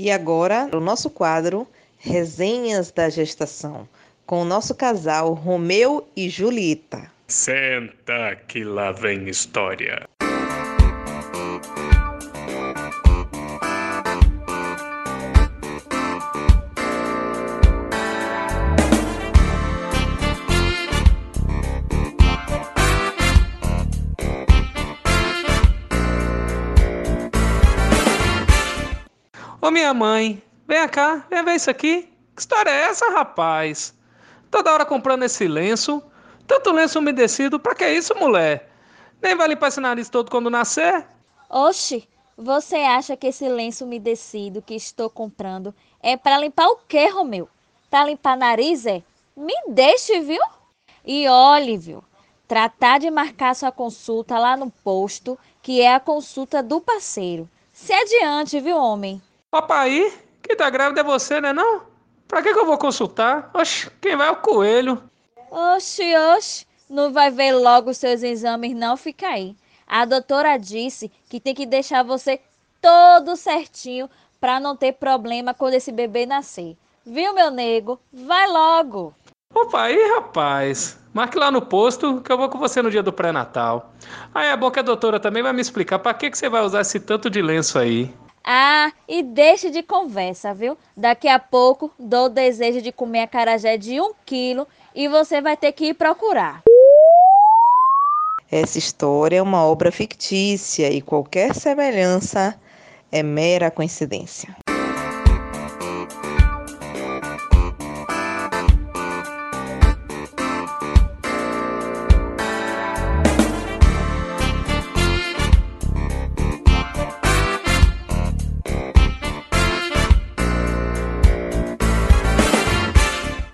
E agora, o nosso quadro Resenhas da Gestação, com o nosso casal Romeu e Julieta. Senta que lá vem história. Ô minha mãe, vem cá, vem ver isso aqui. Que história é essa, rapaz? Toda hora comprando esse lenço. Tanto lenço umedecido, pra que isso, mulher? Nem vai limpar esse nariz todo quando nascer? Oxe, você acha que esse lenço umedecido que estou comprando é para limpar o quê, Romeu? Para limpar nariz, é? Me deixe, viu? E olhe, viu? Tratar de marcar sua consulta lá no posto, que é a consulta do parceiro. Se adiante, viu, homem? Papai, quem tá grávida é você, né não? Pra que, que eu vou consultar? Oxe, quem vai é o coelho. Oxe, oxe, não vai ver logo os seus exames, não? Fica aí. A doutora disse que tem que deixar você todo certinho para não ter problema quando esse bebê nascer. Viu, meu nego? Vai logo. Opa, aí, rapaz. Marque lá no posto que eu vou com você no dia do pré-natal. Aí é bom que a doutora também vai me explicar para que, que você vai usar esse tanto de lenço aí. Ah, e deixe de conversa, viu? Daqui a pouco dou o desejo de comer acarajé de um quilo e você vai ter que ir procurar. Essa história é uma obra fictícia e qualquer semelhança é mera coincidência.